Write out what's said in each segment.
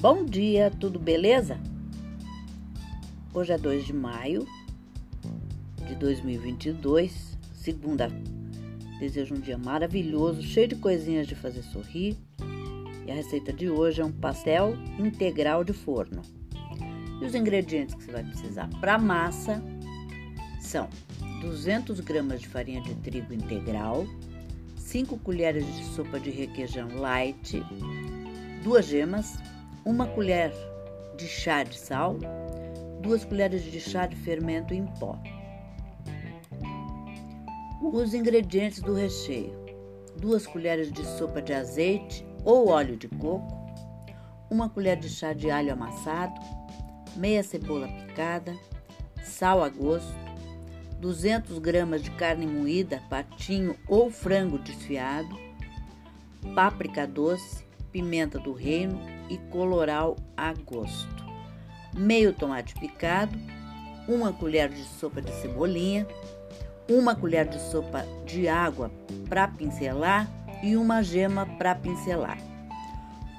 Bom dia, tudo beleza? Hoje é 2 de maio de 2022, segunda. Desejo um dia maravilhoso, cheio de coisinhas de fazer sorrir. E a receita de hoje é um pastel integral de forno. E os ingredientes que você vai precisar para a massa são 200 gramas de farinha de trigo integral, 5 colheres de sopa de requeijão light, duas gemas, uma colher de chá de sal, duas colheres de chá de fermento em pó. Os ingredientes do recheio: duas colheres de sopa de azeite ou óleo de coco, uma colher de chá de alho amassado, meia cebola picada, sal a gosto, 200 gramas de carne moída, patinho ou frango desfiado, páprica doce, pimenta do reino e coloral a gosto. Meio tomate picado, uma colher de sopa de cebolinha, uma colher de sopa de água para pincelar e uma gema para pincelar.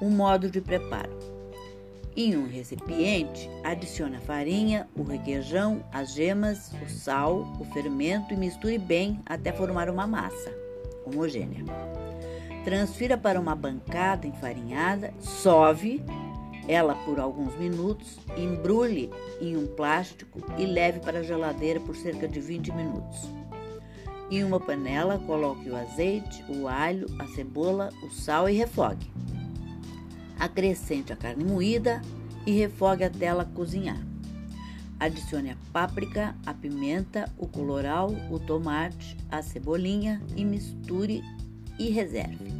O modo de preparo: em um recipiente, adicione a farinha, o requeijão, as gemas, o sal, o fermento e misture bem até formar uma massa homogênea. Transfira para uma bancada enfarinhada, sove ela por alguns minutos, embrulhe em um plástico e leve para a geladeira por cerca de 20 minutos. Em uma panela, coloque o azeite, o alho, a cebola, o sal e refogue. Acrescente a carne moída e refogue até ela cozinhar. Adicione a páprica, a pimenta, o coloral, o tomate, a cebolinha e misture e reserve.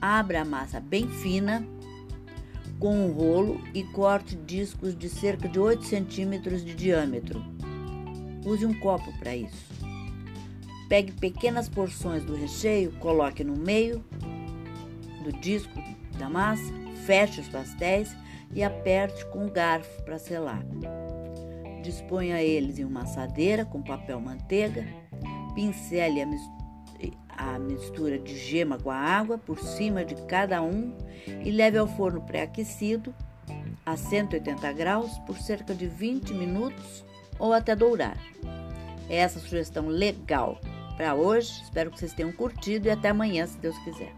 Abra a massa bem fina com um rolo e corte discos de cerca de 8 centímetros de diâmetro. Use um copo para isso. Pegue pequenas porções do recheio, coloque no meio do disco da massa, feche os pastéis e aperte com o garfo para selar. Disponha eles em uma assadeira com papel manteiga, pincele a mistura mistura de gema com a água por cima de cada um e leve ao forno pré-aquecido a 180 graus por cerca de 20 minutos ou até dourar. É essa sugestão legal para hoje. Espero que vocês tenham curtido e até amanhã, se Deus quiser.